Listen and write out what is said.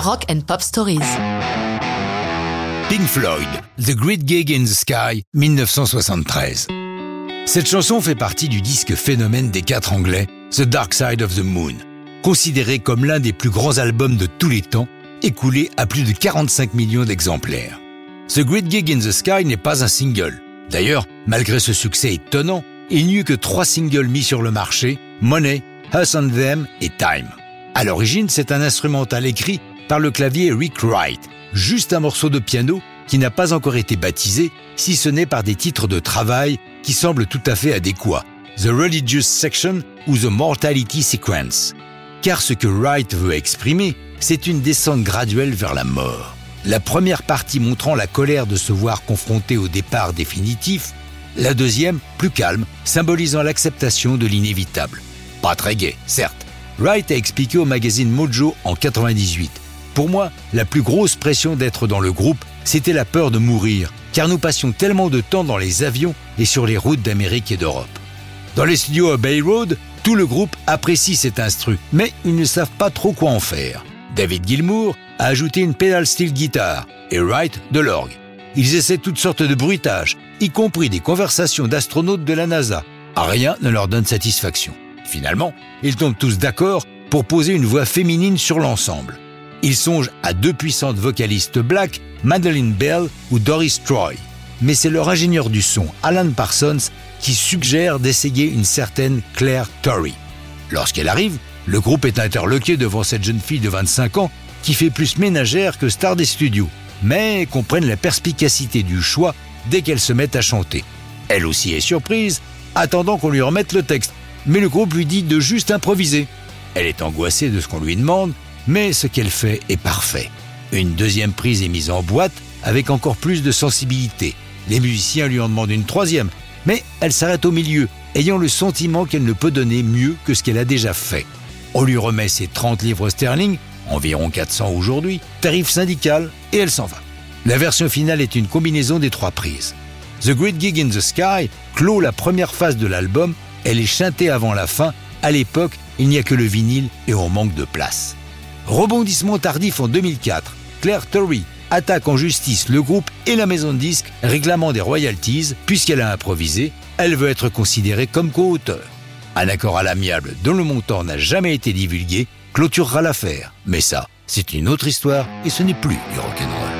Rock and Pop Stories. Pink Floyd, The Great Gig in the Sky, 1973. Cette chanson fait partie du disque phénomène des quatre anglais, The Dark Side of the Moon, considéré comme l'un des plus grands albums de tous les temps, écoulé à plus de 45 millions d'exemplaires. The Great Gig in the Sky n'est pas un single. D'ailleurs, malgré ce succès étonnant, il n'y eut que trois singles mis sur le marché, Money, Us and Them et Time. À l'origine, c'est un instrumental écrit par le clavier Rick Wright, juste un morceau de piano qui n'a pas encore été baptisé, si ce n'est par des titres de travail qui semblent tout à fait adéquats, The Religious Section ou The Mortality Sequence. Car ce que Wright veut exprimer, c'est une descente graduelle vers la mort. La première partie montrant la colère de se voir confronté au départ définitif, la deuxième, plus calme, symbolisant l'acceptation de l'inévitable. Pas très gai, certes. Wright a expliqué au magazine Mojo en 98 pour moi, la plus grosse pression d'être dans le groupe, c'était la peur de mourir, car nous passions tellement de temps dans les avions et sur les routes d'Amérique et d'Europe. Dans les studios à Bay Road, tout le groupe apprécie cet instru, mais ils ne savent pas trop quoi en faire. David Gilmour a ajouté une pédale style guitare et Wright de l'orgue. Ils essaient toutes sortes de bruitages, y compris des conversations d'astronautes de la NASA. Rien ne leur donne satisfaction. Finalement, ils tombent tous d'accord pour poser une voix féminine sur l'ensemble. Ils songent à deux puissantes vocalistes black, Madeleine Bell ou Doris Troy. Mais c'est leur ingénieur du son, Alan Parsons, qui suggère d'essayer une certaine Claire Torrey. Lorsqu'elle arrive, le groupe est interloqué devant cette jeune fille de 25 ans qui fait plus ménagère que star des studios, mais comprennent la perspicacité du choix dès qu'elle se met à chanter. Elle aussi est surprise, attendant qu'on lui remette le texte, mais le groupe lui dit de juste improviser. Elle est angoissée de ce qu'on lui demande, mais ce qu'elle fait est parfait. Une deuxième prise est mise en boîte avec encore plus de sensibilité. Les musiciens lui en demandent une troisième, mais elle s'arrête au milieu, ayant le sentiment qu'elle ne peut donner mieux que ce qu'elle a déjà fait. On lui remet ses 30 livres sterling, environ 400 aujourd'hui, tarif syndical, et elle s'en va. La version finale est une combinaison des trois prises. The Great Gig in the Sky clôt la première phase de l'album, elle est chantée avant la fin, à l'époque il n'y a que le vinyle et on manque de place. Rebondissement tardif en 2004. Claire Torrey attaque en justice le groupe et la maison de disques réclamant des royalties puisqu'elle a improvisé. Elle veut être considérée comme co-auteur. Un accord à l'amiable dont le montant n'a jamais été divulgué clôturera l'affaire. Mais ça, c'est une autre histoire et ce n'est plus du rock'n'roll.